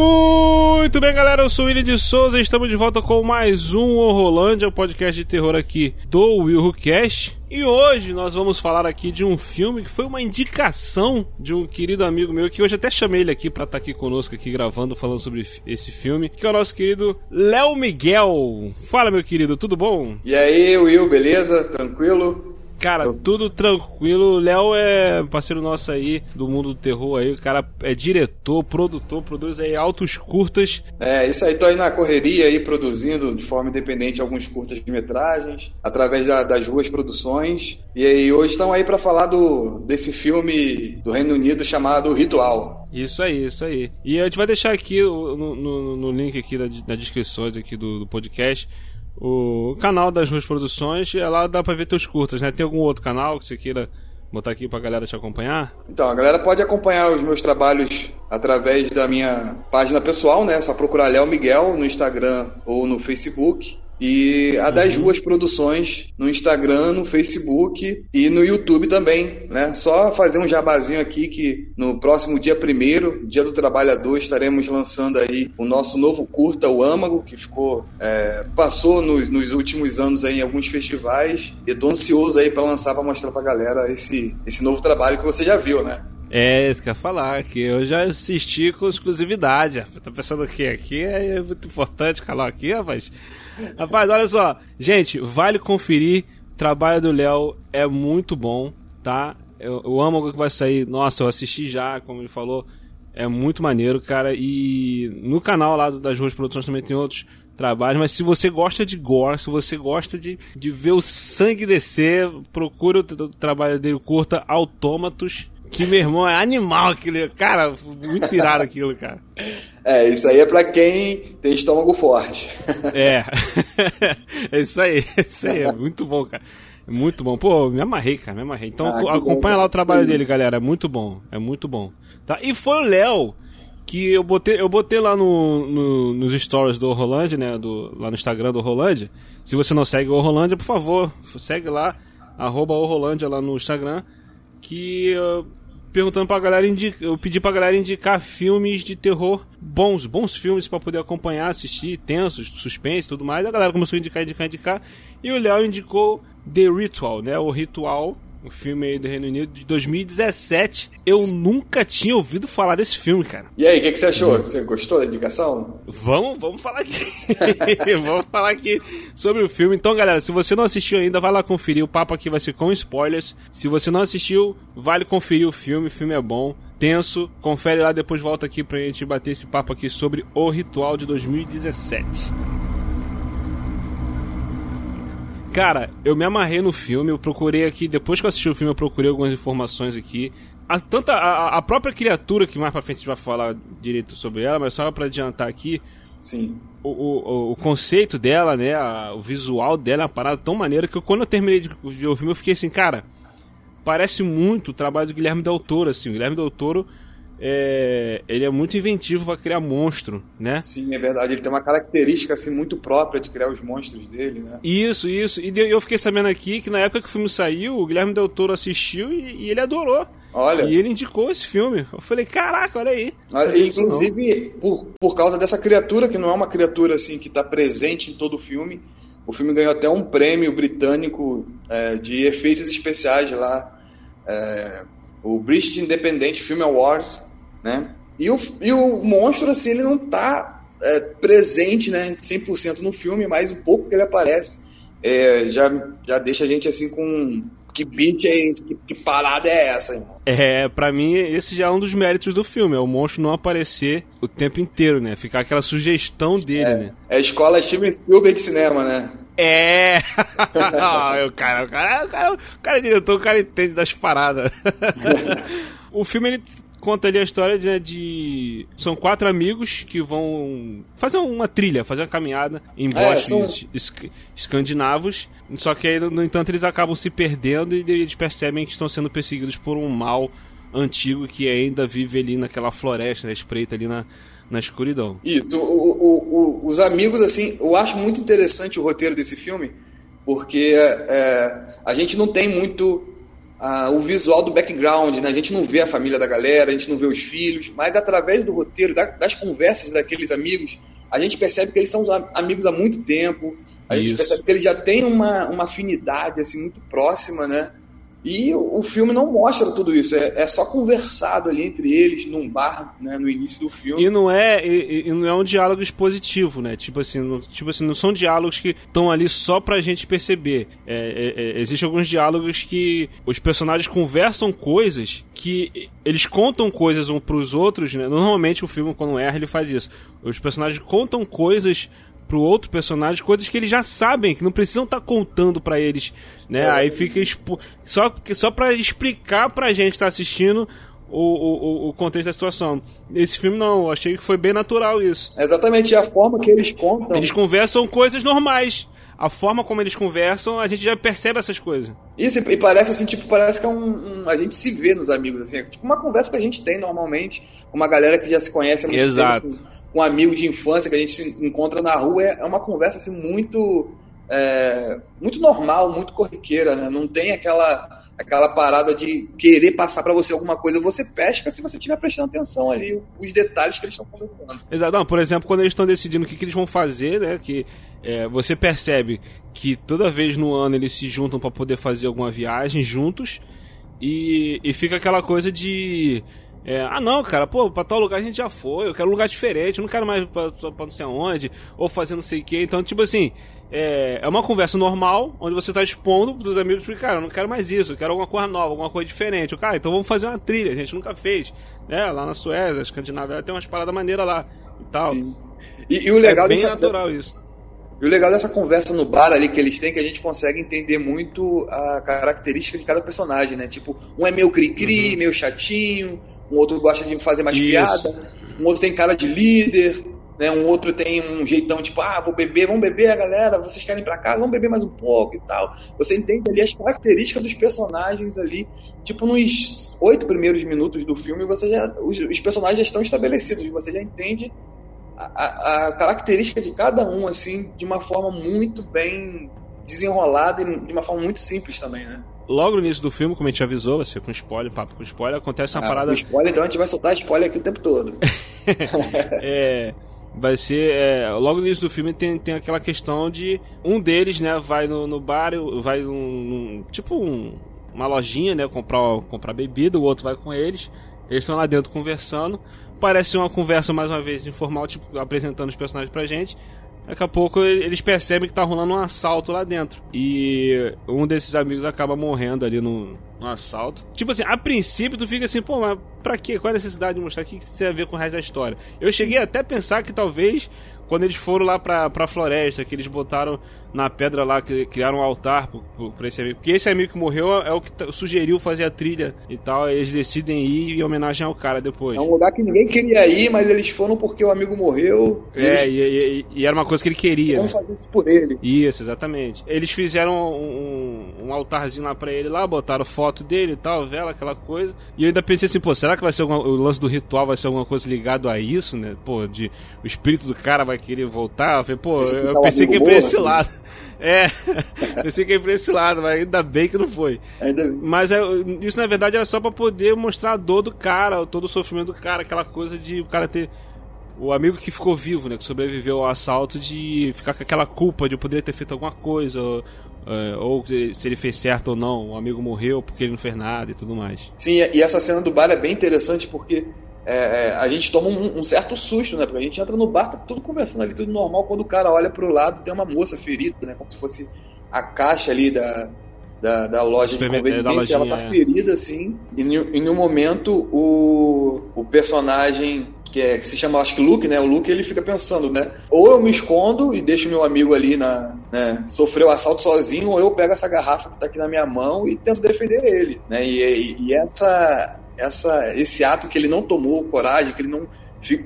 Muito bem, galera. Eu sou o William de Souza e estamos de volta com mais um Horrolândia, o podcast de terror aqui do Will Cash. E hoje nós vamos falar aqui de um filme que foi uma indicação de um querido amigo meu que hoje até chamei ele aqui para estar tá aqui conosco aqui gravando falando sobre esse filme, que é o nosso querido Léo Miguel. Fala, meu querido, tudo bom? E aí, Will, beleza? Tranquilo? Cara, tudo tranquilo. O Léo é parceiro nosso aí do mundo do terror aí. O cara é diretor, produtor, produz aí altos curtas. É, isso aí, tô aí na correria aí produzindo de forma independente alguns curtas de metragens, através da, das ruas produções. E aí hoje estão aí para falar do desse filme do Reino Unido chamado Ritual. Isso aí, isso aí. E a gente vai deixar aqui no, no, no link aqui da, das descrições aqui do, do podcast o canal das Ruas Produções, é lá dá pra ver teus curtas, né? Tem algum outro canal que você queira botar aqui pra galera te acompanhar? Então, a galera pode acompanhar os meus trabalhos através da minha página pessoal, né? É só procurar Léo Miguel no Instagram ou no Facebook. E a das uhum. ruas produções no Instagram, no Facebook e no YouTube também, né? Só fazer um jabazinho aqui que no próximo dia primeiro, dia do trabalhador, estaremos lançando aí o nosso novo curta, o Âmago, que ficou é, passou nos, nos, últimos anos aí em alguns festivais. E tô ansioso aí para lançar para mostrar pra galera esse esse novo trabalho que você já viu, né? É, isso que eu ia falar, que eu já assisti com exclusividade. Tá pensando que aqui é muito importante calar aqui, rapaz. Rapaz, olha só. Gente, vale conferir. O trabalho do Léo é muito bom, tá? Eu, eu amo o que vai sair. Nossa, eu assisti já, como ele falou. É muito maneiro, cara. E no canal lá das Ruas Produções também tem outros trabalhos. Mas se você gosta de gore, se você gosta de, de ver o sangue descer, procure o, o trabalho dele, curta Autômatos. Que meu irmão é animal aquilo. Cara, muito irado aquilo, cara. É, isso aí é pra quem tem estômago forte. É. é isso aí, é isso aí. É muito bom, cara. Muito bom. Pô, me amarrei, cara, me amarrei. Então ah, acompanha bom, lá o trabalho dele, galera. É muito bom. É muito bom. Tá? E foi o Léo que eu botei, eu botei lá no, no, nos stories do Rolândia, né? Do, lá no Instagram do Rolândia. Se você não segue o Rolândia, por favor, segue lá, arroba o Rolândia lá no Instagram. Que perguntando pra galera indicar, eu pedi pra galera indicar filmes de terror bons, bons filmes para poder acompanhar, assistir, tensos, suspense, tudo mais. A galera começou a indicar, indicar, indicar, e o Léo indicou The Ritual, né? O Ritual um filme aí do Reino Unido de 2017. Eu nunca tinha ouvido falar desse filme, cara. E aí, o que, que, você achou? Você gostou da indicação? Vamos, vamos falar aqui. vamos falar aqui sobre o filme. Então, galera, se você não assistiu ainda, vai lá conferir. O papo aqui vai ser com spoilers. Se você não assistiu, vale conferir o filme. O filme é bom tenso. Confere lá, depois volta aqui pra gente bater esse papo aqui sobre o Ritual de 2017. Cara, eu me amarrei no filme, eu procurei aqui, depois que eu assisti o filme, eu procurei algumas informações aqui. A, tanta, a, a própria criatura, que mais pra frente a gente vai falar direito sobre ela, mas só pra adiantar aqui. Sim. O, o, o conceito dela, né? A, o visual dela é uma parada tão maneira que eu, quando eu terminei de ver o filme, eu fiquei assim, cara, parece muito o trabalho do Guilherme Del Toro, assim. O Guilherme Del Toro é, ele é muito inventivo para criar monstro, né? Sim, é verdade. Ele tem uma característica assim muito própria de criar os monstros dele, né? Isso, isso. E eu fiquei sabendo aqui que na época que o filme saiu, o Guilherme Del Toro assistiu e, e ele adorou. Olha. E ele indicou esse filme. Eu falei, caraca, olha aí. Olha, inclusive, por, por causa dessa criatura, que não é uma criatura assim que está presente em todo o filme, o filme ganhou até um prêmio britânico é, de efeitos especiais lá. É, o British Independent Film Awards né? E o, e o monstro, assim, ele não tá é, presente, né, 100% no filme, mas o pouco que ele aparece é, já, já deixa a gente, assim, com... Que beat é esse? Que, que parada é essa, irmão? É, pra mim, esse já é um dos méritos do filme, é o monstro não aparecer o tempo inteiro, né? Ficar aquela sugestão dele, é, né? É a escola Steven Spielberg cinema, né? É! o cara, o cara, o cara, o cara é diretor, o cara entende das paradas. O filme ele conta ali a história de, de, São quatro amigos que vão fazer uma trilha, fazer uma caminhada em é, bosques são... escandinavos. Só que aí, no entanto, eles acabam se perdendo e eles percebem que estão sendo perseguidos por um mal antigo que ainda vive ali naquela floresta, né, espreita ali na, na escuridão. Isso, o, o, o, os amigos, assim, eu acho muito interessante o roteiro desse filme, porque é, a gente não tem muito o visual do background, né? a gente não vê a família da galera, a gente não vê os filhos, mas através do roteiro, da, das conversas daqueles amigos, a gente percebe que eles são amigos há muito tempo, a Isso. gente percebe que eles já têm uma, uma afinidade assim muito próxima, né? E o, filme não mostra tudo isso, é, é, só conversado ali entre eles num bar, né, no início do filme. E não é, e, e não é um diálogo expositivo, né? Tipo assim, não, tipo assim, não são diálogos que estão ali só pra gente perceber. É, é, é, Existem alguns diálogos que os personagens conversam coisas que eles contam coisas um pros outros, né? Normalmente o filme, quando erra, ele faz isso. Os personagens contam coisas pro outro personagem coisas que eles já sabem, que não precisam estar tá contando para eles, né? É. Aí fica expo... só só para explicar pra gente que tá assistindo o, o, o contexto da situação. Esse filme não, eu achei que foi bem natural isso. exatamente a forma que eles contam. Eles conversam coisas normais. A forma como eles conversam, a gente já percebe essas coisas. Isso, e parece assim, tipo, parece que é um, um a gente se vê nos amigos, assim, é tipo uma conversa que a gente tem normalmente, uma galera que já se conhece há muito Exato. tempo um amigo de infância que a gente se encontra na rua, é, é uma conversa assim, muito, é, muito normal, muito corriqueira, né? Não tem aquela aquela parada de querer passar para você alguma coisa, você pesca se você estiver prestando atenção ali, os detalhes que eles estão conversando. Exato, não, por exemplo, quando eles estão decidindo o que, que eles vão fazer, né, que é, você percebe que toda vez no ano eles se juntam para poder fazer alguma viagem juntos e, e fica aquela coisa de é, ah não, cara, pô, pra tal lugar a gente já foi, eu quero um lugar diferente, eu não quero mais pra, pra não sei aonde, ou fazer não sei o que. Então, tipo assim, é, é uma conversa normal, onde você tá expondo pros amigos, porque, cara, eu não quero mais isso, eu quero alguma coisa nova, alguma coisa diferente. cara, então vamos fazer uma trilha, a gente nunca fez. Né? Lá na Suécia, Escandinávia, tem umas paradas maneiras lá e tal. Sim. E, e o legal é bem dessa, natural isso. E o legal dessa conversa no bar ali que eles têm, é que a gente consegue entender muito a característica de cada personagem, né? Tipo, um é meio cri-cri, uhum. meio chatinho, um outro gosta de fazer mais Isso. piada, um outro tem cara de líder, né? Um outro tem um jeitão tipo, ah, vou beber, vamos beber, galera, vocês querem ir pra casa, vamos beber mais um pouco e tal. Você entende ali as características dos personagens ali, tipo nos oito primeiros minutos do filme, você já os, os personagens já estão estabelecidos, você já entende a, a, característica de cada um assim de uma forma muito bem desenrolada e de uma forma muito simples também, né? Logo no início do filme, como a gente avisou, vai ser com spoiler, papo com spoiler, acontece uma ah, parada. Spoiler, então a gente vai soltar spoiler aqui o tempo todo. é. Vai ser. É, logo no início do filme tem, tem aquela questão de um deles, né, vai no, no bar, vai num. num tipo um, uma lojinha, né, comprar, comprar bebida, o outro vai com eles. Eles estão lá dentro conversando. Parece uma conversa mais uma vez informal, tipo, apresentando os personagens pra gente. Daqui a pouco eles percebem que tá rolando um assalto lá dentro. E um desses amigos acaba morrendo ali no, no assalto. Tipo assim, a princípio tu fica assim, pô, mas pra quê? Qual a necessidade de mostrar? O que isso tem a ver com o resto da história? Eu cheguei até a pensar que talvez quando eles foram lá pra, pra floresta, que eles botaram na pedra lá, que criaram um altar pra esse amigo. Porque esse amigo que morreu é o que sugeriu fazer a trilha e tal. Eles decidem ir em homenagem ao cara depois. É um lugar que ninguém queria ir, mas eles foram porque o amigo morreu. É, eles... e, e, e, era uma coisa que ele queria. Vamos né? fazer isso por ele. Isso, exatamente. Eles fizeram um, um altarzinho lá pra ele lá, botaram foto dele e tal, vela, aquela coisa. E eu ainda pensei assim, pô, será que vai ser alguma, o lance do ritual vai ser alguma coisa ligado a isso, né? Pô, de o espírito do cara vai querer voltar. Eu falei, pô, eu pensei que ia pra esse lado. É, pensei que ia pra esse lado, mas ainda bem que não foi. Mas é, isso na verdade era só pra poder mostrar a dor do cara, todo o sofrimento do cara, aquela coisa de o cara ter. O amigo que ficou vivo, né? Que sobreviveu ao assalto, de ficar com aquela culpa de poder ter feito alguma coisa, ou, é, ou se ele fez certo ou não, o amigo morreu porque ele não fez nada e tudo mais. Sim, e essa cena do bar é bem interessante porque é, é, a gente toma um, um, certo susto, né? Porque a gente entra no bar, tá tudo conversando ali, tudo normal. Quando o cara olha pro lado, tem uma moça ferida, né? Como se fosse a caixa ali da, da, da loja de conveniência. ela tá é. ferida, assim. E em um momento, o, o personagem que, é, que se chama, acho que Luke, né? O Luke ele fica pensando, né? Ou eu me escondo e deixo meu amigo ali na, né, sofreu o assalto sozinho, ou eu pego essa garrafa que tá aqui na minha mão e tento defender ele, né? E, e, e essa essa, esse ato que ele não tomou coragem, que ele não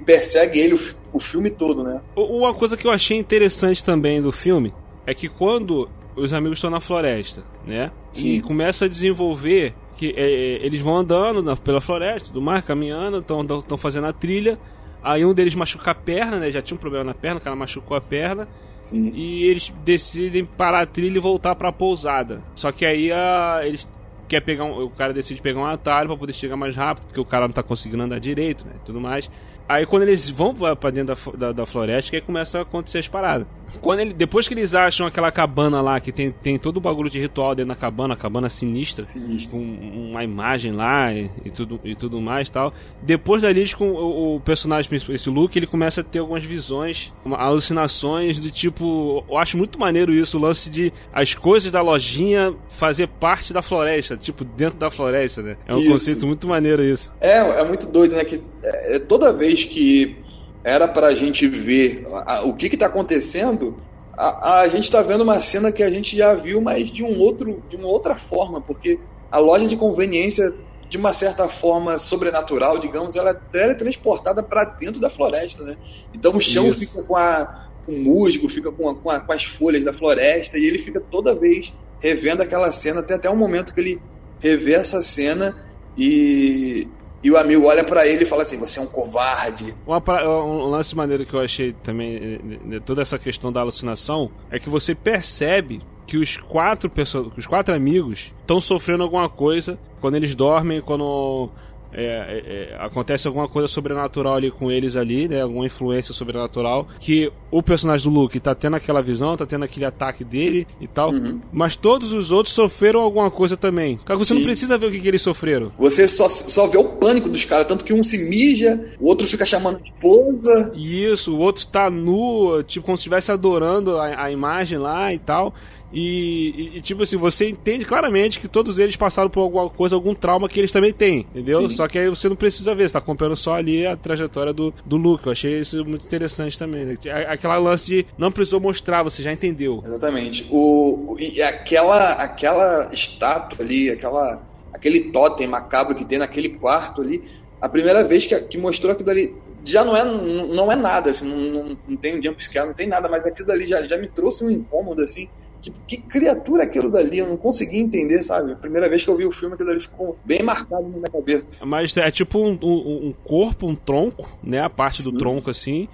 persegue ele o, o filme todo, né? Uma coisa que eu achei interessante também do filme é que quando os amigos estão na floresta, né? Sim. E começa a desenvolver que é, é, eles vão andando na, pela floresta, do mar, caminhando, estão fazendo a trilha. Aí um deles machuca a perna, né? Já tinha um problema na perna, o cara machucou a perna. Sim. E eles decidem parar a trilha e voltar para a pousada. Só que aí a, eles quer pegar um, o cara decide pegar um atalho para poder chegar mais rápido, porque o cara não tá conseguindo andar direito, né? Tudo mais. Aí quando eles vão para dentro da, da, da, floresta, que aí começa a acontecer as paradas. Quando ele, depois que eles acham aquela cabana lá, que tem, tem todo o bagulho de ritual dentro da cabana, a cabana sinistra, sinistra. com uma imagem lá e, e, tudo, e tudo mais tal. Depois dali, com o, o personagem principal, esse Luke, ele começa a ter algumas visões, alucinações do tipo. Eu acho muito maneiro isso, o lance de as coisas da lojinha fazer parte da floresta, tipo, dentro da floresta, né? É um isso. conceito muito maneiro isso. É, é muito doido, né? Que é, toda vez que era para a gente ver a, o que está acontecendo, a, a gente está vendo uma cena que a gente já viu, mas de um outro, de uma outra forma, porque a loja de conveniência, de uma certa forma sobrenatural, digamos, ela é teletransportada para dentro da floresta, né? Então o chão Isso. fica com a com o musgo, fica com, a, com, com as folhas da floresta e ele fica toda vez revendo aquela cena. Tem até um momento que ele revê essa cena e e o amigo olha para ele e fala assim: Você é um covarde. Uma, um lance maneiro que eu achei também, de toda essa questão da alucinação, é que você percebe que os quatro pessoas, os quatro amigos estão sofrendo alguma coisa quando eles dormem, quando é, é, é, acontece alguma coisa sobrenatural ali com eles ali, né? Alguma influência sobrenatural. Que o personagem do Luke tá tendo aquela visão, tá tendo aquele ataque dele e tal. Uhum. Mas todos os outros sofreram alguma coisa também. Cara, você Sim. não precisa ver o que, que, eles sofreram. Você só, só vê o pânico dos caras, tanto que um se mija, o outro fica chamando de esposa. Isso, o outro tá nu, tipo, como se estivesse adorando a, a imagem lá e tal. E, e, tipo assim, você entende claramente que todos eles passaram por alguma coisa, algum trauma que eles também têm, entendeu? Sim. Só que aí você não precisa ver, você tá acompanhando só ali a trajetória do, do Luke. Eu achei isso muito interessante também. Né? Aquela lance de não precisou mostrar, você já entendeu. Exatamente. O, e aquela, aquela estátua ali, aquela, aquele totem macabro que tem naquele quarto ali, a primeira vez que, que mostrou aquilo ali já não é, não é nada, assim, não, não, não tem um jumpscare, não tem nada, mas aquilo ali já, já me trouxe um incômodo, assim, Tipo, que criatura é aquilo dali? Eu não consegui entender, sabe? A primeira vez que eu vi o filme, aquilo dali ficou bem marcado na minha cabeça. Mas é tipo um, um, um corpo, um tronco, né? A parte Sim. do tronco assim,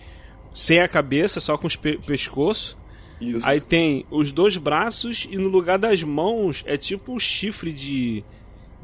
sem a cabeça, só com os pe pescoço. Isso. Aí tem os dois braços e no lugar das mãos é tipo um chifre de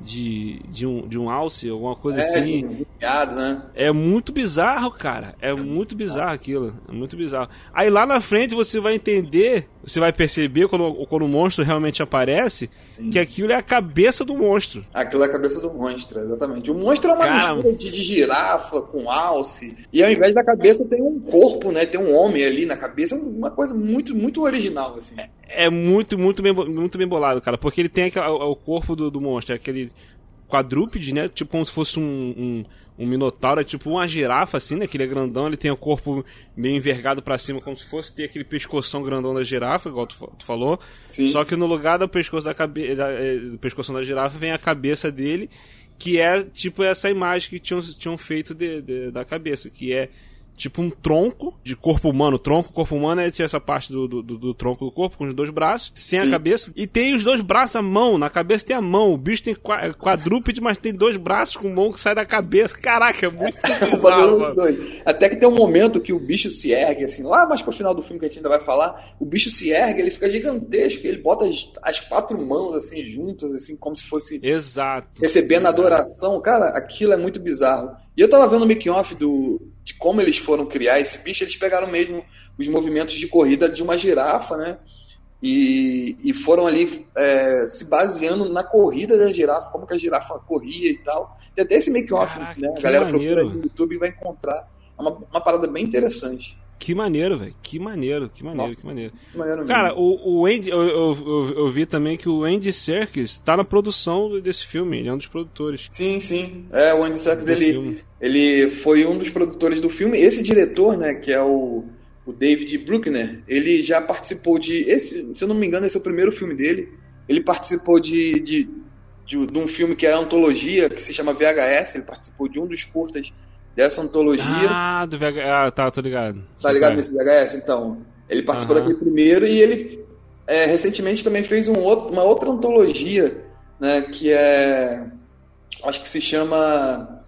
de, de, um, de um alce, alguma coisa é, assim. Ligado, né? É muito bizarro, cara. É muito bizarro aquilo. É muito bizarro. Aí lá na frente você vai entender, você vai perceber quando, quando o monstro realmente aparece, Sim. que aquilo é a cabeça do monstro. Aquilo é a cabeça do monstro, exatamente. O monstro é uma cara, mistura de, de girafa com alce. E ao invés da cabeça tem um corpo, né? Tem um homem ali na cabeça. É uma coisa muito, muito original, assim. É, é muito, muito bem, muito bem bolado, cara. Porque ele tem o corpo do, do monstro, é aquele quadrúpede, né? Tipo como se fosse um, um, um, minotauro, é tipo uma girafa, assim, né? Que ele é grandão, ele tem o corpo meio envergado para cima, como se fosse ter aquele pescoção grandão da girafa, igual tu, tu falou. Sim. Só que no lugar do pescoço da cabeça, eh, do pescoção da girafa vem a cabeça dele, que é tipo essa imagem que tinham, tinham feito de, de, da cabeça, que é tipo um tronco de corpo humano. Tronco, corpo humano é essa parte do, do, do, tronco do corpo, com os dois braços, sem Sim. a cabeça. E tem os dois braços, a mão. Na cabeça tem a mão. O bicho tem quadrúpede, mas tem dois braços com mão que sai da cabeça. Caraca, é muito bizarro, mano. Até que tem um momento que o bicho se ergue, assim, lá mais pro final do filme que a gente ainda vai falar, o bicho se ergue, ele fica gigantesco, ele bota as, as quatro mãos, assim, juntas, assim, como se fosse... Exato. Recebendo exato. adoração. Cara, aquilo é muito bizarro. E eu tava vendo o making-off do, como eles foram criar esse bicho, eles pegaram mesmo os movimentos de corrida de uma girafa, né? E, e foram ali é, se baseando na corrida da girafa, como que a girafa corria e tal. E até esse make-off, né? A galera maneiro. procura no YouTube e vai encontrar. É uma, uma parada bem interessante. Que maneiro, velho. Que maneiro, que maneiro, Nossa, que maneiro. Que maneiro Cara, o, o Andy, eu, eu, eu, eu, vi também que o Andy Serkis tá na produção desse filme, ele é um dos produtores. Sim, sim. É, o Andy Serkis, ele, ele foi um dos produtores do filme. Esse diretor, né, que é o, o David Bruckner, ele já participou de. Esse, se eu não me engano, esse é o primeiro filme dele. Ele participou de, de de, de, um filme que é antologia, que se chama VHS. Ele participou de um dos curtas dessa antologia. Ah, do VHS. Ah, tá, tô ligado. Tá ligado nesse VHS? Então, ele participou uhum. daquele primeiro e ele é, recentemente também fez um outro, uma outra antologia, né, que é. Acho que se chama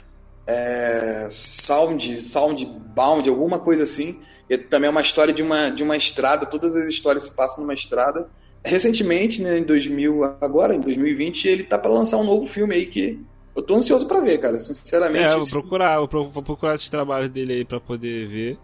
é, Sound, Soundbound, alguma coisa assim. E também é uma história de uma, de uma estrada, todas as histórias se passam numa estrada. Recentemente, né, em 2000, agora em 2020, ele tá para lançar um novo filme aí que eu tô ansioso para ver, cara, sinceramente. É, vou procurar, vou procurar esse trabalho dele aí para poder ver.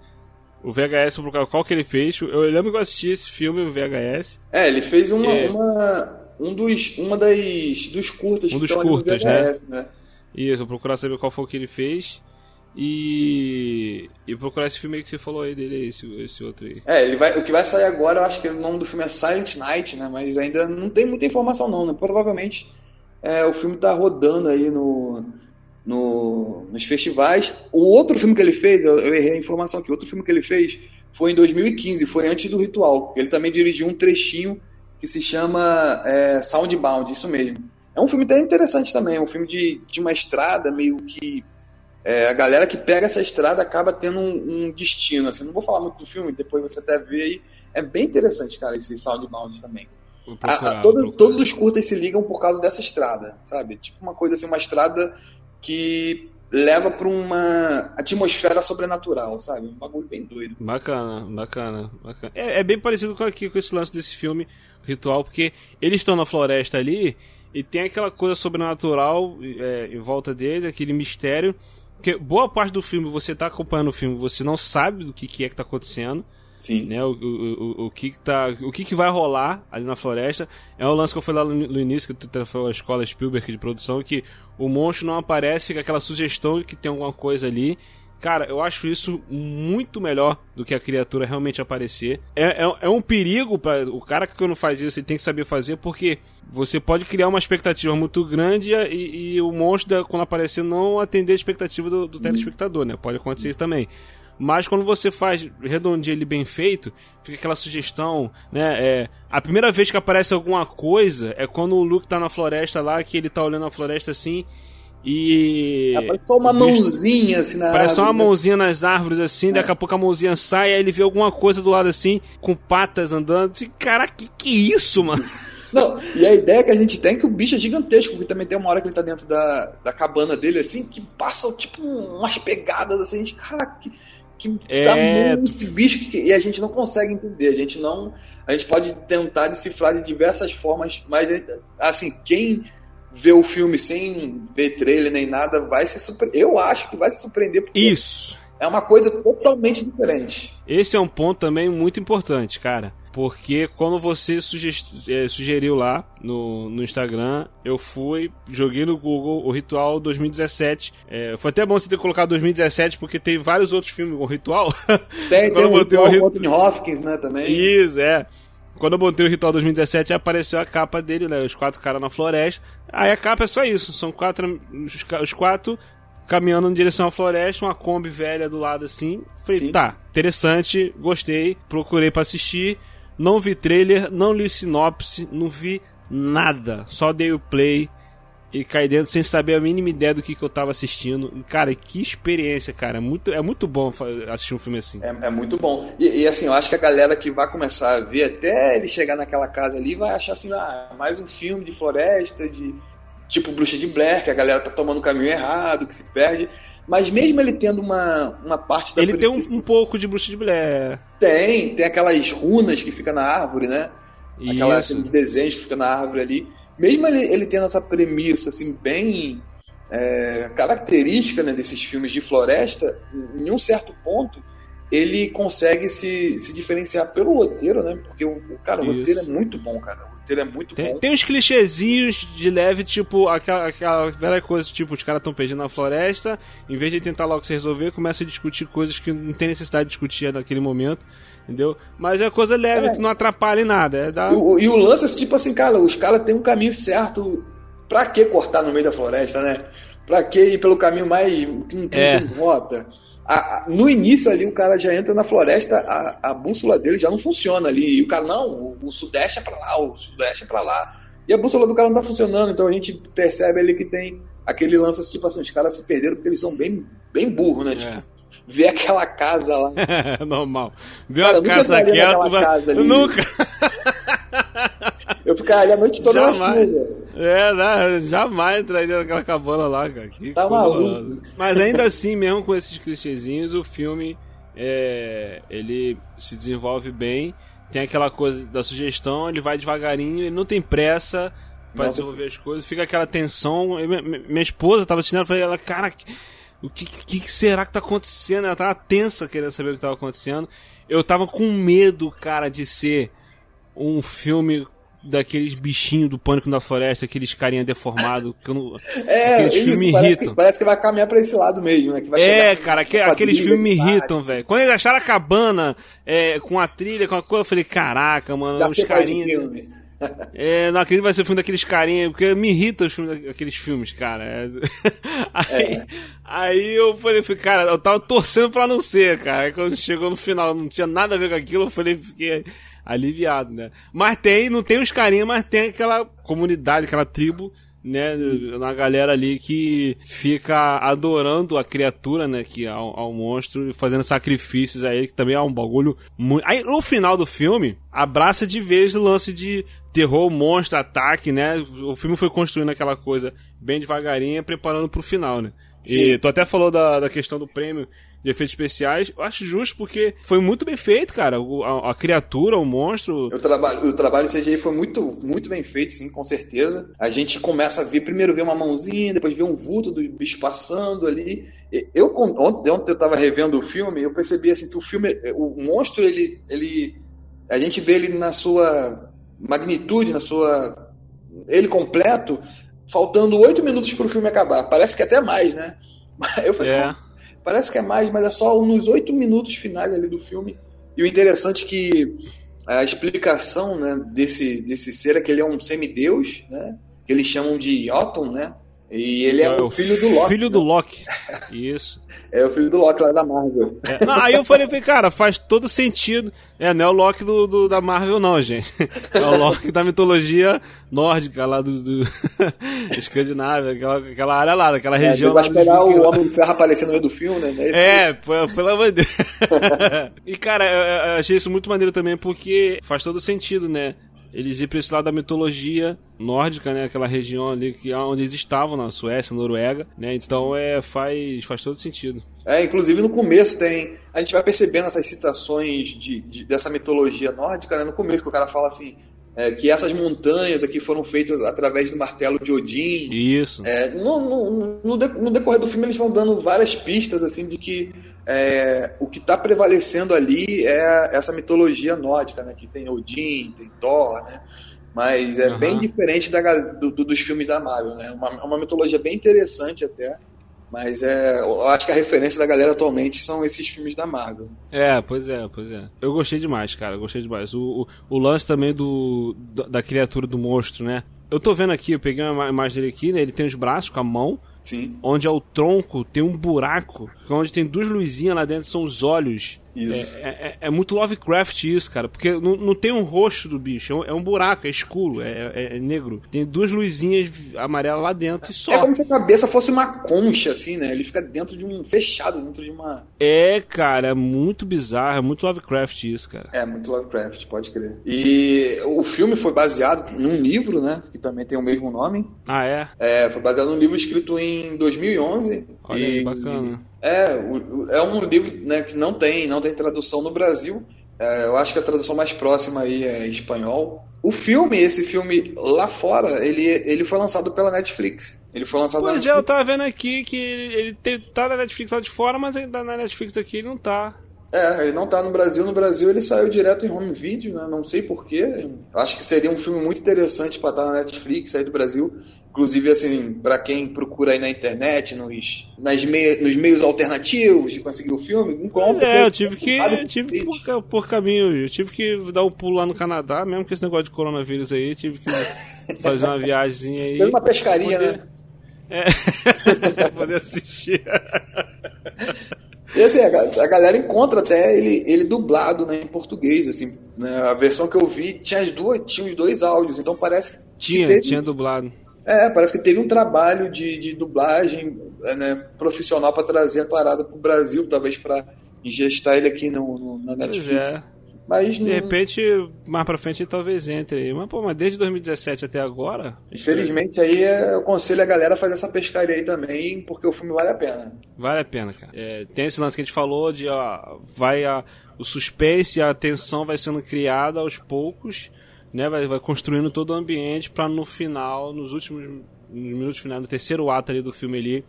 O VHS, vou procurar qual que ele fez. Eu lembro que eu assisti esse filme, o VHS. É, ele fez uma, é... uma um dos, uma das, dos curtas um dos curtas, VHS, né? né? Isso, vou procurar saber qual foi o que ele fez. E, e procurar esse filme aí que você falou aí dele, esse, esse outro aí. É, ele vai, o que vai sair agora, eu acho que o nome do filme é Silent Night, né? Mas ainda não tem muita informação não, né? Provavelmente é, o filme tá rodando aí no, no, nos festivais. O outro filme que ele fez, eu, errei a informação aqui, o outro filme que ele fez foi em 2015, foi antes do Ritual. Ele também dirigiu um trechinho que se chama é, Soundbound, isso mesmo. É um filme até interessante também, é um filme de, de uma estrada meio que é, a galera que pega essa estrada acaba tendo um, um, destino. Assim, não vou falar muito do filme, depois você até vê aí. É bem interessante, cara, esse Soundbound também. Procurar, a, a, todo, todos os curtas se ligam por causa dessa estrada, sabe? Tipo uma coisa assim, uma estrada que leva para uma atmosfera sobrenatural, sabe? Um bagulho bem doido. Bacana, bacana, bacana. É, é bem parecido com aqui com esse lance desse filme ritual, porque eles estão na floresta ali e tem aquela coisa sobrenatural é, em volta deles, aquele mistério. Porque boa parte do filme, você tá acompanhando o filme, você não sabe do que, que é que tá acontecendo. Sim. Né, o, o, o, o, que, que, tá, o que, que vai rolar ali na floresta. É o lance que eu falei lá no, no início, que tu falou a escola Spielberg de produção, que o monstro não aparece, fica aquela sugestão de que tem alguma coisa ali. Cara, eu acho isso muito melhor do que a criatura realmente aparecer. É, é, é um perigo para o cara que não faz isso, ele tem que saber fazer, porque você pode criar uma expectativa muito grande e, e o monstro, quando aparecer, não atender a expectativa do, do telespectador, né? Pode acontecer isso também. Mas quando você faz redondinho ele bem feito, fica aquela sugestão, né? É, a primeira vez que aparece alguma coisa é quando o Luke tá na floresta lá, que ele tá olhando a floresta assim e. Parece só uma mãozinha assim na Parece árvore, só uma né? mãozinha nas árvores assim, é. daqui a pouco a mãozinha sai, aí ele vê alguma coisa do lado assim, com patas andando. Assim, Cara, que que é isso, mano? Não, e a ideia que a gente tem é que o bicho é gigantesco, porque também tem uma hora que ele tá dentro da, da cabana dele, assim, que passa, tipo, umas pegadas, assim, a gente, cara, que, que é... esse bicho que, e a gente não consegue entender, a gente não, a gente pode tentar decifrar de diversas formas, mas, assim, quem vê o filme sem ver trailer nem nada vai se surpreender, eu acho que vai se surpreender, porque... Isso! É uma coisa totalmente diferente. Esse é um ponto também muito importante, cara. Porque quando você é, sugeriu lá no, no Instagram, eu fui, joguei no Google o Ritual 2017. É, foi até bom você ter colocado 2017, porque tem vários outros filmes com Ritual. Tem, tem o Ritual o Anthony Hopkins, né, também. Isso, é. Quando eu botei o Ritual 2017, apareceu a capa dele, né? Os quatro caras na floresta. Aí a capa é só isso. São quatro. Os, os quatro caminhando em direção à floresta, uma Kombi velha do lado assim. Falei, Sim. tá, interessante, gostei, procurei para assistir. Não vi trailer, não li sinopse, não vi nada. Só dei o play e caí dentro sem saber a mínima ideia do que, que eu tava assistindo. Cara, que experiência, cara. É muito, é muito bom assistir um filme assim. É, é muito bom. E, e, assim, eu acho que a galera que vai começar a ver, até ele chegar naquela casa ali, vai achar assim, ah, mais um filme de floresta, de tipo Bruxa de Blair, que a galera tá tomando o caminho errado, que se perde. Mas mesmo ele tendo uma, uma parte da Ele tem um, um, pouco de bruxa de Blair. Tem, tem aquelas runas que fica na árvore, né? Aquela, aqueles desenhos que fica na árvore ali. Mesmo ele, ele tendo essa premissa, assim, bem é, característica né, desses filmes de floresta, em um certo ponto, ele consegue se, se diferenciar pelo roteiro, né? Porque o, cara, o roteiro é muito bom, cara. Roteiro é muito tem, bom. Tem uns clichêzinhos de leve, tipo, aquela, aquela velha coisa, tipo, os caras estão perdidos na floresta, em vez de tentar logo se resolver, começa a discutir coisas que não tem necessidade de discutir naquele momento. Entendeu? Mas é coisa leve, é. que não atrapalha em nada. É da... o, e o lance é tipo assim, cara, os caras têm um caminho certo. Pra que cortar no meio da floresta, né? Pra que ir pelo caminho mais. que não tem, é. tem rota? A, a, no início ali o cara já entra na floresta, a, a bússola dele já não funciona ali. E o cara, não, o, o sudeste é para lá, o sudeste é para lá. E a bússola do cara não tá funcionando, então a gente percebe ali que tem aquele lance tipo assim, os caras se perderam porque eles são bem, bem burros, né? É. Tipo, ver aquela casa lá. Normal. Ver Cara, nunca casa quieta. naquela vai- casa ali. Nunca. Eu ficaria a noite toda na Jamais. chuva. É, não, jamais entraria naquela cabana lá, cara. Que Tá maluco. Mas ainda assim, mesmo com esses clichêzinhos, o filme é, ele se desenvolve bem. Tem aquela coisa da sugestão, ele vai devagarinho, ele não tem pressa pra Não. desenvolver as coisas, fica aquela tensão. Eu- minha, minha esposa tava assistindo, eu falei, ela, cara, o que, que que será que tá acontecendo? Ela tava tensa querendo saber o que tava acontecendo. Eu tava com medo, cara, de ser um filme daqueles bichinhos do Pânico na Floresta, aqueles carinha deformado, que eu não... É, aqueles filmes me isso, parece irritam. que, parece que vai caminhar pra esse lado mesmo, né? Que vai É, cara, aqueles filmes me irritam, velho. Quando eles acharam a cabana é, com a trilha, com a coisa, eu falei, caraca, mano, Já os é carinhas. É, não acredito que vai ser filme daqueles carinha, porque me irrita os filmes, aqueles filmes, cara. É. Aí, aí eu falei, falei, cara, eu tava torcendo pra não ser, cara. Aí quando chegou no final, não tinha nada a ver com aquilo, eu falei, fiquei aliviado, né? Mas tem, não tem os carinha, mas tem aquela comunidade, aquela tribo, né, na galera ali que fica adorando a criatura, né, que ao, ao monstro, e fazendo sacrifícios a ele, que também é um bagulho muito... Aí, no final do filme, abraça de vez o lance de terror, monstro, ataque, né, o filme foi construindo aquela coisa bem devagarinho, preparando pro final, né. E tu até falou da, da questão do prêmio de efeitos especiais, eu acho justo porque foi muito bem feito, cara, o- a, a criatura, o monstro... O trabalho, o trabalho CGI foi muito, muito bem feito, sim, com certeza. A gente começa a ver, primeiro ver uma mãozinha, depois ver um vulto do bicho passando ali. Eu, ontem, ontem eu tava revendo o filme, eu percebi assim que o filme, o monstro, ele, ele, a gente vê ele na sua magnitude, na sua, ele completo, faltando oito minutos pro filme acabar. Parece que até mais, né? Eu falei, É. Parece que é mais, mas é só nos oito minutos finais ali do filme. E o interessante é que a explicação né, desse, desse ser é que ele é um semideus, né? Que eles chamam de Jotun, né? E ele é, o filho do Loki. Filho né? do Loki. Isso. É o filho do Loki lá da Marvel. É, não, aí eu falei, falei, cara, faz todo sentido. É, não é o Loki do, do- da Marvel, não, gente. É o Loki da mitologia nórdica, lá do. do Escandinávia, aquela, aquela área lá, daquela É, região vai lá dos esperar o. Homem de Ferro aparecer no meio do filme, né? É, pô, pelo amor de Deus. e, cara, eu, eu achei isso muito maneiro também porque faz todo sentido, né? Eles ir pra esse lado da mitologia nórdica, né? Aquela região ali que, onde eles estavam, na Suécia, Noruega, né? Então é, faz, faz todo sentido. É, inclusive no começo tem. A gente vai percebendo essas citações de, de- dessa mitologia nórdica, né? No começo, que o cara fala assim. é, que essas montanhas aqui foram feitas através do martelo de Odin. Isso. É, no, no- no decorrer do filme eles vão dando várias pistas assim de que é, o que está prevalecendo ali é essa mitologia nórdica, né? Que tem Odin, tem Thor, né? Mas é Aham. bem diferente da, do- do- dos filmes da Marvel, né? Uma, uma mitologia bem interessante até. Mas é, eu acho que a referência da galera atualmente são esses filmes da Marvel. É, pois é, pois é. Eu gostei demais, cara, gostei demais. O, o, o lance também do da, da criatura do monstro, né? Eu tô vendo aqui, eu peguei uma imagem dele aqui, né? Ele tem os braços com a mão, Sim, onde é o tronco, tem um buraco, onde tem duas luzinhas lá dentro, são os olhos. Isso. É, é- é muito Lovecraft isso, cara, porque não, não tem um rosto do bicho, é um, é buraco, é escuro, é, é- é negro. Tem duas luzinhas amarelas lá dentro e É só. como se a cabeça fosse uma concha, assim, né? Ele fica dentro de um. fechado, dentro de uma. É, cara, é muito bizarro, é muito Lovecraft isso, cara. É, muito Lovecraft, pode crer. E o filme foi baseado num livro, né? Que também tem o mesmo nome. Ah, é? É, foi baseado num livro escrito em 2011. Olha e, aí, bacana. É, é um livro né, que não tem, não tem tradução no Brasil. É, eu acho que a tradução mais próxima aí é espanhol. O filme, esse filme lá fora, ele, ele foi lançado pela Netflix. Ele foi lançado na Pois é, eu Netflix. tava vendo aqui que ele, ele tá na Netflix lá de fora, mas ainda na Netflix aqui ele não tá. É, ele não tá no Brasil. No Brasil ele saiu direto em home video, né? Não sei porquê. Acho que seria um filme muito interessante para estar na Netflix, sair do Brasil. Inclusive, assim, para quem procura aí na internet, nos, nas mei- nos meios alternativos de conseguir o filme, encontra. É, eu tive que. Eu tive que por, por caminho. Eu tive que dar um pulo lá no Canadá, mesmo com esse negócio de coronavírus aí, tive que fazer uma viagem aí. Fez uma pescaria, poder- né? É. poder assistir. E assim, a, a, galera encontra até ele, ele dublado né, em português, assim. Né, a versão que eu vi tinha, as duas, tinha os dois áudios, então parece que. Tinha, teve, tinha dublado. É, parece que teve um trabalho de, de dublagem né, profissional para trazer a parada pro Brasil, talvez para ingestar ele aqui no, no na Netflix. Pois é. Mas de repente, mais pra frente talvez entre. Mas, pô, mas desde 2017 até agora. Infelizmente, aí é, eu aconselho a galera a fazer essa pescaria aí também, porque o filme vale a pena. Vale a pena, cara. É, tem esse lance que a gente falou de ó, vai a, o suspense, a tensão vai sendo criada aos poucos, né? Vai, vai construindo todo o ambiente para no final, nos últimos nos minutos finais, no terceiro ato ali do filme ali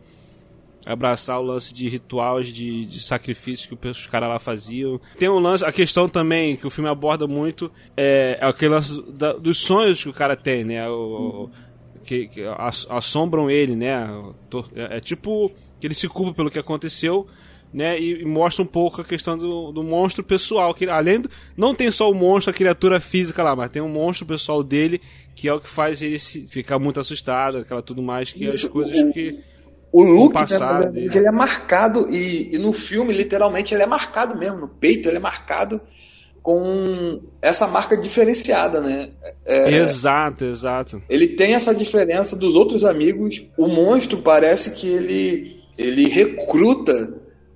abraçar o lance de rituais de, de sacrifícios que os caras lá faziam. Tem um lance, a questão também que o filme aborda muito é, é aquele lance da, dos sonhos que o cara tem, né? O, que, que, assombram ele, né? É, é, tipo que ele se culpa pelo que aconteceu. Né, e, e, mostra um pouco a questão do, do monstro pessoal. Que além do, não tem só o monstro, a criatura física lá, mas tem um monstro pessoal dele que é o que faz ele se, ficar muito assustado, aquela tudo mais que as coisas que o look, né, ele é marcado, e, e, no filme, literalmente, ele é marcado mesmo. No peito, ele é marcado com essa marca diferenciada, né? É, exato, exato. Ele tem essa diferença dos outros amigos. O monstro parece que ele, ele recruta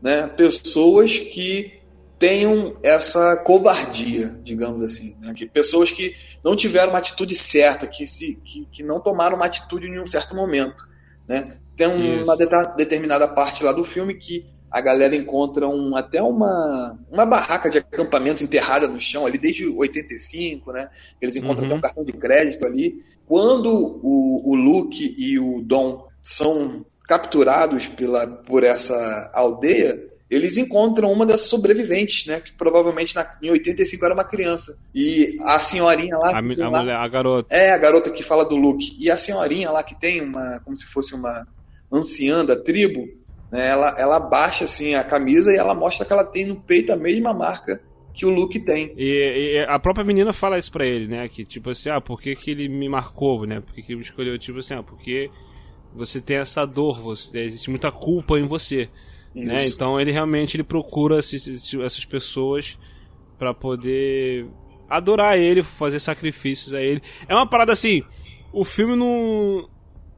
né, pessoas que tenham essa covardia, digamos assim. Né? Que pessoas que não tiveram uma atitude certa, que, se, que, que não tomaram uma atitude em um certo momento. Né? Tem um, uma determinada parte lá do filme que a galera encontra um, até uma, uma barraca de acampamento enterrada no chão ali desde 85, né? Eles encontram uhum. até um cartão de crédito ali. Quando o, o Luke e o Dom são capturados pela, por essa aldeia, eles encontram uma das sobreviventes, né? Que provavelmente na, em 85 era uma criança. E a senhorinha lá. A, a, lá, mulher, a garota. É, a garota que fala do Luke. E a senhorinha lá que tem uma. como se fosse uma anciã da tribo, né, ela, ela baixa assim a camisa e ela mostra que ela tem no peito a mesma marca que o Luke tem. E, e, a própria menina fala isso pra ele, né? Que tipo assim, ah, por que, que ele me marcou, né? Por que, que ele me escolheu? Tipo assim, ah, porque você tem essa dor, você, existe muita culpa em você. Né? Então ele realmente ele procura esses, essas pessoas para poder adorar ele, fazer sacrifícios a ele. É uma parada assim, o filme não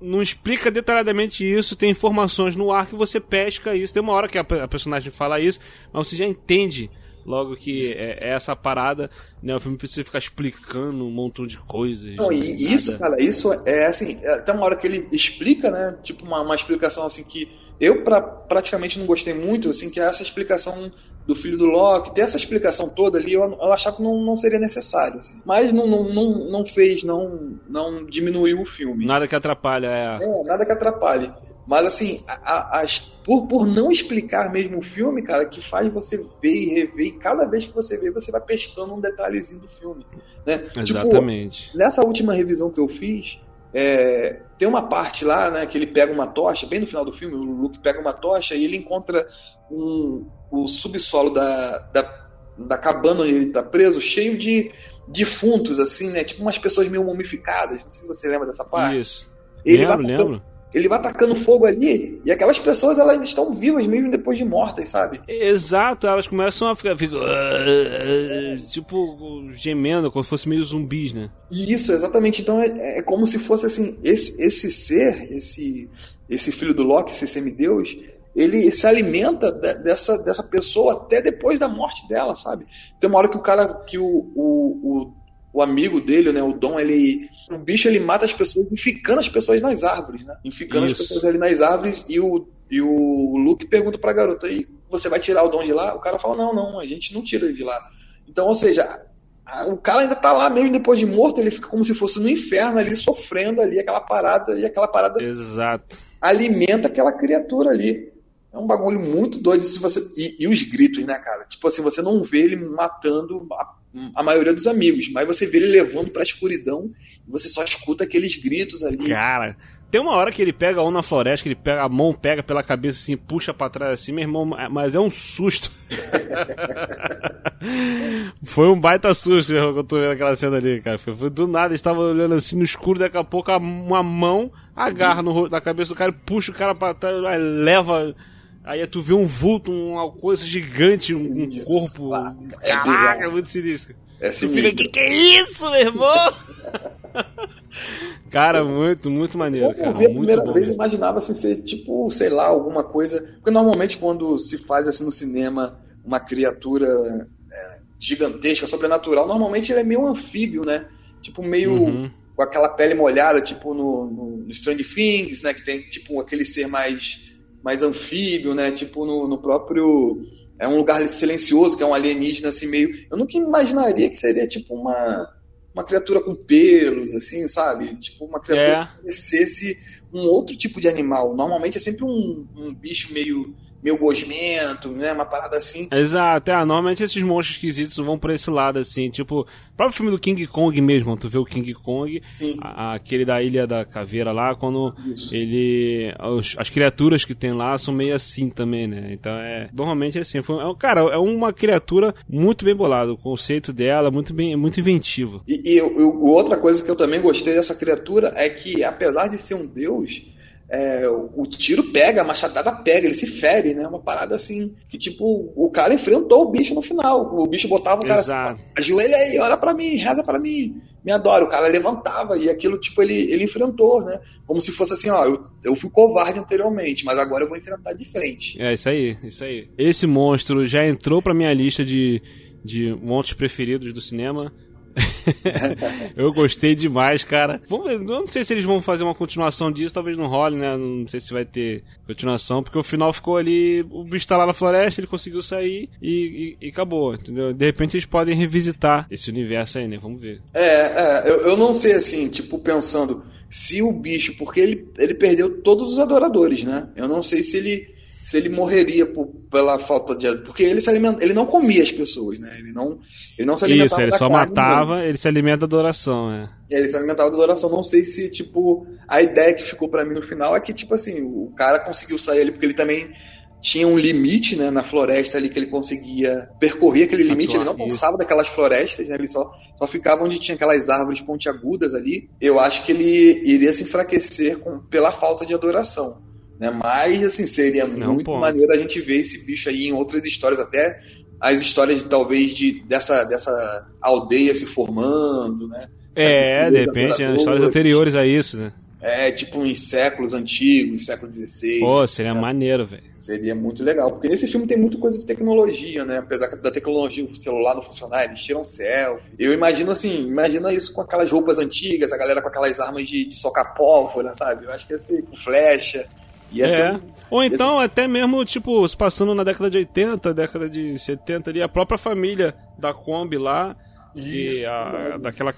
não explica detalhadamente isso, tem informações no ar que você pesca isso. Tem uma hora que a, a personagem fala isso, mas você já entende logo que é, é, essa parada, né? O filme precisa ficar explicando um montão de coisas. Não, e isso, cara, isso é assim, é, tem uma hora que ele explica, né? Tipo uma, uma explicação assim que eu pra, praticamente não gostei muito, assim, que é essa explicação do filho do Loki, ter essa explicação toda ali, eu, eu achava que não, não seria necessário. Assim. Mas não, não, não, não, fez, não, não diminuiu o filme. Nada que atrapalha, é. é nada que atrapalhe. Mas assim, a, a, por, por não explicar mesmo o filme, cara, que faz você ver e rever, e cada vez que você vê, você vai pescando um detalhezinho do filme. Né? Tipo, Exatamente. Tipo, nessa última revisão que eu fiz, é, tem uma parte lá, né, que ele pega uma tocha, bem no final do filme, o Luke pega uma tocha e ele encontra um, o subsolo da, da, da cabana onde ele está preso cheio de defuntos, assim, né? Tipo umas pessoas meio mumificadas. Não sei se você lembra dessa parte. Isso. Ele lembro, vai lembro. Ele vai atacando fogo ali e aquelas pessoas elas estão vivas mesmo depois de mortas, sabe? Exato, elas começam a ficar, ficar tipo gemendo, como se fossem meio zumbis, né? Isso, exatamente. Então é, é como se fosse assim, esse, esse ser, esse, esse filho do Loki, esse semideus, ele se alimenta de, dessa, dessa pessoa até depois da morte dela, sabe? Tem uma hora que o cara, que o, o, o, o amigo dele, né, o Dom, ele. O bicho ele mata as pessoas enficando as pessoas nas árvores, né? Enficando Isso. as pessoas ali nas árvores e o, e o Luke pergunta pra garota aí, você vai tirar o Dom de lá? O cara fala, não, não, a gente não tira ele de lá. Então, ou seja, o cara ainda tá lá mesmo depois de morto, ele fica como se fosse no inferno ali, sofrendo ali aquela parada, e aquela parada Exato. alimenta aquela criatura ali. É um bagulho muito doido se você. E, e, os gritos, né, cara? Tipo assim, você não vê ele matando a, a maioria dos amigos, mas você vê ele levando pra escuridão e você só escuta aqueles gritos ali. Cara, tem uma hora que ele pega um na floresta, que ele pega a mão, pega pela cabeça assim, puxa pra trás assim, meu irmão, mas é um susto. Foi um baita susto, meu irmão, que eu tô vendo aquela cena ali, cara. Foi do nada, estava olhando assim no escuro, daqui a pouco uma mão agarra no, na cabeça do cara, puxa o cara pra trás, leva Aí tu vê um vulto, uma coisa gigante, um, um corpo. É Caraca, é muito sinistro. É Tu fica, que que é isso, meu irmão? cara, muito, muito maneiro, cara. Eu vi a primeira bom vez, imaginava assim, ser tipo, sei lá, alguma coisa. Porque normalmente quando se faz assim no cinema uma criatura é, gigantesca, sobrenatural, normalmente ele é meio anfíbio, né? Tipo, meio Uhum. com aquela pele molhada, tipo no, no, no Strange Things, né? Que tem tipo aquele ser mais, mais anfíbio, né? Tipo no, no próprio. É um lugar silencioso, que é um alienígena assim meio. Eu nunca imaginaria que seria tipo uma, uma criatura com pelos, assim, sabe? Tipo uma criatura É. que parecesse um outro tipo de animal. Normalmente é sempre um, um bicho meio, meio gosmento, né? Uma parada assim. Exato, é, normalmente esses monstros esquisitos vão pra esse lado, assim, tipo, o próprio filme do King Kong mesmo, tu vê o King Kong, Sim. a- aquele da Ilha da Caveira lá, quando Isso. ele. os- as criaturas que tem lá são meio assim também, né? Então é. Normalmente é assim. Foi, é, cara, é uma criatura muito bem bolada. O conceito dela é muito bem, é muito inventivo. E, e eu- eu- outra coisa que eu também gostei dessa criatura é que, apesar de ser um deus, é, o, o tiro pega, a machadada pega, ele se fere, né? Uma parada assim. Que tipo, o cara enfrentou o bicho no final. O bicho botava o cara Exato. ajoelha aí, ora pra mim, reza pra mim, me adora. O cara levantava e aquilo, tipo, ele, ele enfrentou, né? Como se fosse assim, ó, eu, eu fui covarde anteriormente, mas agora eu vou enfrentar de frente. É, isso aí, isso aí. Esse monstro já entrou pra minha lista de, de monstros preferidos do cinema. eu gostei demais, cara. Vamos não sei se eles vão fazer uma continuação disso, talvez não role, né? Não sei se vai ter continuação, porque o final ficou ali, o bicho tá lá na floresta, ele conseguiu sair e, e- e acabou, entendeu? De repente eles podem revisitar esse universo aí, né? Vamos ver. É, é eu, eu não sei assim, tipo, pensando se o bicho, porque ele, ele perdeu todos os adoradores, né? Eu não sei se ele se ele morreria por- pela falta de porque ele se alimenta, ele não comia as pessoas, né? Ele não ele não se alimentava Isso, ele só matava, ele se alimenta da adoração, é. Ele se alimentava da adoração. Não sei se tipo a ideia que ficou pra mim no final é que tipo assim, o cara conseguiu sair ali porque ele também tinha um limite, né, na floresta ali que ele conseguia percorrer aquele limite, ele não Atuar, isso. passava daquelas florestas, né, ele só só ficava onde tinha aquelas árvores pontiagudas ali. Eu acho que ele iria se enfraquecer com, pela falta de adoração. Né? Mas, assim, seria Não muito pode. maneiro a gente ver esse bicho aí em outras histórias, até as histórias, de, talvez, de, dessa, dessa aldeia se formando, né? É, Os de repente, né, histórias anteriores a isso, né? É, tipo em séculos antigos, século XVI. Pô, seria maneiro, velho. Seria muito legal, porque nesse filme tem muita coisa de tecnologia, né? Apesar da tecnologia, o celular não funcionar, eles tiram selfie. Eu imagino assim, imagina isso com aquelas roupas antigas, a galera com aquelas armas de, de socar pólvora, sabe? Eu acho que ia ser com flecha. Ia É. ser. Ou então, até mesmo, tipo, se passando na década de 80, década de 70 ali, a própria família da Kombi lá, Isso. e a, daquela.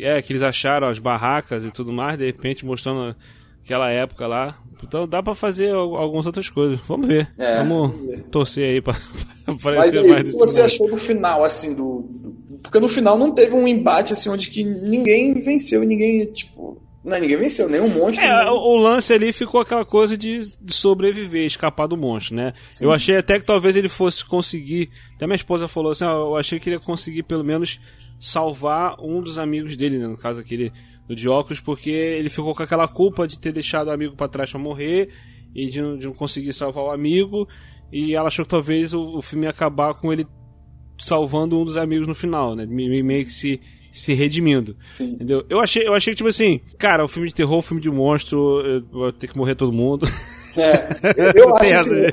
É, que eles acharam as barracas e tudo mais, de repente mostrando aquela época lá. Então dá pra fazer al- algumas outras coisas. Vamos ver. É, Vamos vamos ver. torcer aí pra, pra Mas aparecer aí, mais o que você achou do final, assim, do, do- Porque no final não teve um embate, assim, onde que ninguém venceu, ninguém, tipo. Não, ninguém venceu, nenhum monstro. É, nem- o, lance ali ficou aquela coisa de, de sobreviver, escapar do monstro, né? Eu achei até que talvez ele fosse conseguir. Até minha esposa falou assim: ó, eu achei que ele ia conseguir pelo menos salvar um dos amigos dele, né? No caso aquele do de óculos, porque ele ficou com aquela culpa de ter deixado o amigo pra trás pra morrer e de não, de não conseguir salvar o amigo. E ela achou que talvez o, o filme ia acabar com ele salvando um dos amigos no final, né? Me- Meio que se, se redimindo. Sim. Entendeu? Eu achei, eu achei que, tipo assim, cara, o filme de terror, o filme de monstro, vou ter que morrer todo mundo. É, eu, eu acho assim, aí.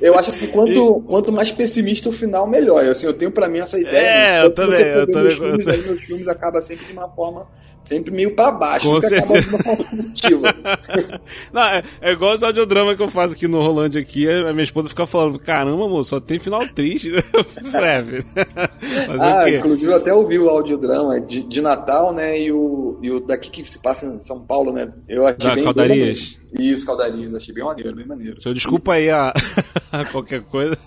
Eu acho assim, quanto, quanto mais pessimista o final, melhor. Assim, eu tenho pra mim essa ideia. É, né? eu também, eu também- Meus filmes, aí, meus filmes acabam sempre de uma forma, sempre meio pra baixo, Com certeza. positiva. Não, é, é igual os audiodrama que eu faço aqui no Rolândia aqui, a minha esposa fica falando, caramba, amor, só tem final triste. Breve. Ah, quê? inclusive eu até ouvi o audiodrama de, de Natal, né? E o, e o daqui que se passa em São Paulo, né? Eu achei Da bem Caldarias. bem maneiro. Isso, Caldarias, achei bem maneiro, bem maneiro. Senhor, desculpa aí a, qualquer coisa.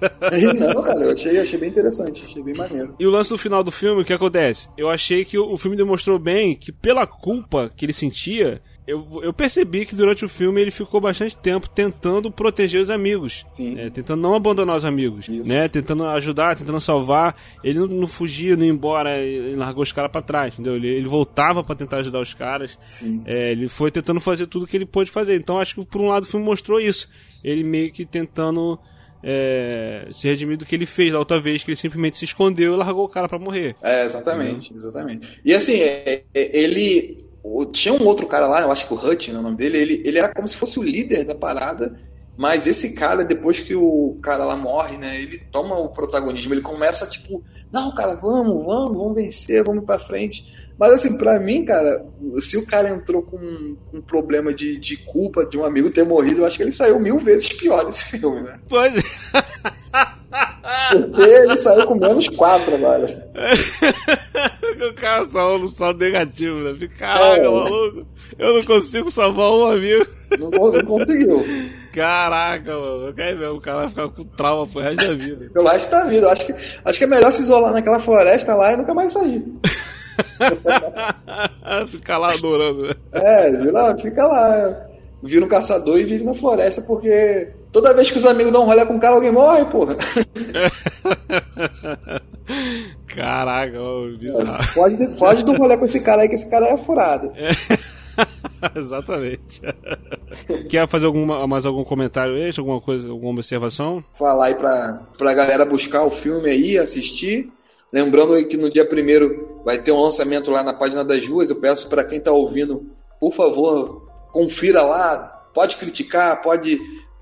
Não, cara, eu achei, achei bem interessante, achei bem maneiro. E o lance do final do filme, o que acontece? Eu achei que o filme demonstrou bem que, pela culpa que ele sentia, eu, eu percebi que durante o filme ele ficou bastante tempo tentando proteger os amigos. Né? Tentando não abandonar os amigos. Isso. Né? Tentando ajudar, tentando salvar. Ele não, não fugia, não ia embora, ele largou os caras pra trás, entendeu? Ele, ele voltava pra tentar ajudar os caras. É, ele foi tentando fazer tudo que ele pôde fazer. Então acho que por um lado o filme mostrou isso. ele meio que tentando é, se redimir do que ele fez da outra vez, que ele simplesmente se escondeu e largou o cara para morrer. É, exatamente, exatamente. E assim, é, é, Tinha um outro cara lá, eu acho que o Hutch, né, o nome dele, ele, ele era como se fosse o líder da parada, mas esse cara, depois que o cara lá morre, né, ele toma o protagonismo, ele começa tipo, não, cara, vamos, vamos, vamos vencer, vamos pra frente. Mas assim, pra mim, cara, se o cara entrou com um, problema de, de culpa de um amigo ter morrido, eu acho que ele saiu mil vezes pior desse filme, né? Pois é. Porque ele saiu com menos quatro agora. o cara saiu no saldo negativo, né? Caraca, é. maluco. Eu não consigo salvar um amigo. Não, não conseguiu. Caraca, mano. Mesmo, o cara vai ficar com trauma pro resto da vida. Pelo resto da vida. Acho que, acho que é melhor se isolar naquela floresta lá e nunca mais sair. fica lá adorando, né? É, vira, fica lá. Vira um caçador e vive na floresta, porque toda vez que os amigos dão um rolê com o cara, alguém morre, porra. Caraca, bizarro. Foge, foge do rolê com esse cara aí, que esse cara é furado. Exatamente. Quer fazer alguma, mais algum comentário extra, alguma coisa, alguma observação? Falar aí pra, pra galera buscar o filme aí, assistir. Lembrando que no dia primeiro vai ter um lançamento lá na página das ruas. Eu peço para quem está ouvindo, por favor, confira lá. Pode criticar, pode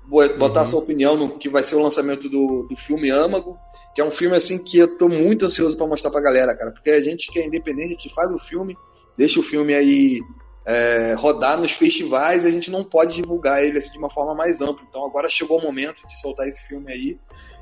botar uhum. sua opinião no que vai ser o lançamento do, do filme Âmago, que é um filme assim que eu tô muito ansioso para mostrar pra galera, cara, porque a gente que é independente, a gente faz o filme, deixa o filme aí é, rodar nos festivais, a gente não pode divulgar ele assim, de uma forma mais ampla. Então agora chegou o momento de soltar esse filme aí.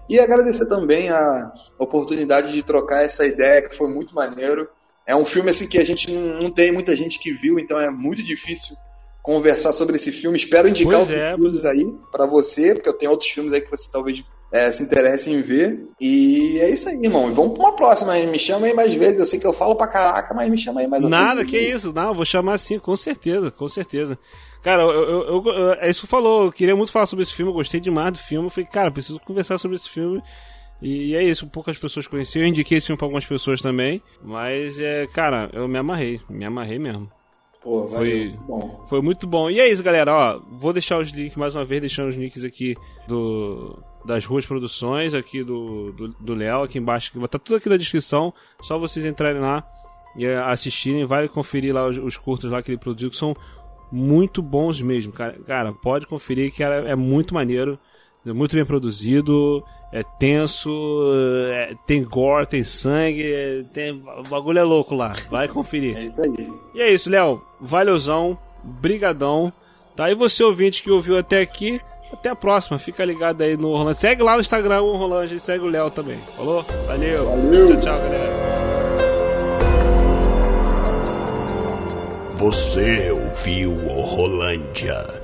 E agradecer também a oportunidade de trocar essa ideia, que foi muito maneiro. É um filme assim que a gente não tem muita gente que viu, então é muito difícil conversar sobre esse filme. Espero indicar pois outros é, filmes aí para você, porque eu tenho outros filmes aí que você talvez é, se interesse em ver. E é isso aí, irmão. Vamos pra uma próxima. Me chama aí mais vezes. Eu sei que eu falo pra caraca, mas me chama aí mais Nada, que isso. Não, vou chamar sim, com certeza, com certeza. Cara, eu, eu, eu, é isso que falou. Eu queria muito falar sobre esse filme. Eu gostei demais do filme. Eu falei, cara, preciso conversar sobre esse filme. E é isso, poucas pessoas conheciam. Eu indiquei esse filme pra algumas pessoas também. Mas, é, cara, eu me amarrei. Me amarrei mesmo. Pô, foi, bom. foi muito bom. E é isso, galera. Ó, vou deixar os links mais uma vez, deixando os links aqui do das Ruas Produções, aqui do do Léo, aqui embaixo. Vai tá tudo aqui na descrição. Só vocês entrarem lá e assistirem. Vai conferir lá os, os curtos lá que ele produziu, que são muito bons mesmo, cara. Cara, pode conferir que é muito maneiro, muito bem produzido, é tenso, é, tem gore, tem sangue, é, tem, o bagulho é louco lá. Vai conferir. É isso aí. E é isso, Léo. Valeuzão, brigadão. Tá? E você ouvinte que ouviu até aqui, até a próxima. Fica ligado aí no Roland. Segue lá no Instagram o Roland e segue o Léo também. Falou? Valeu. Valeu. Tchau, tchau, galera. Você ouviu o Rolândia?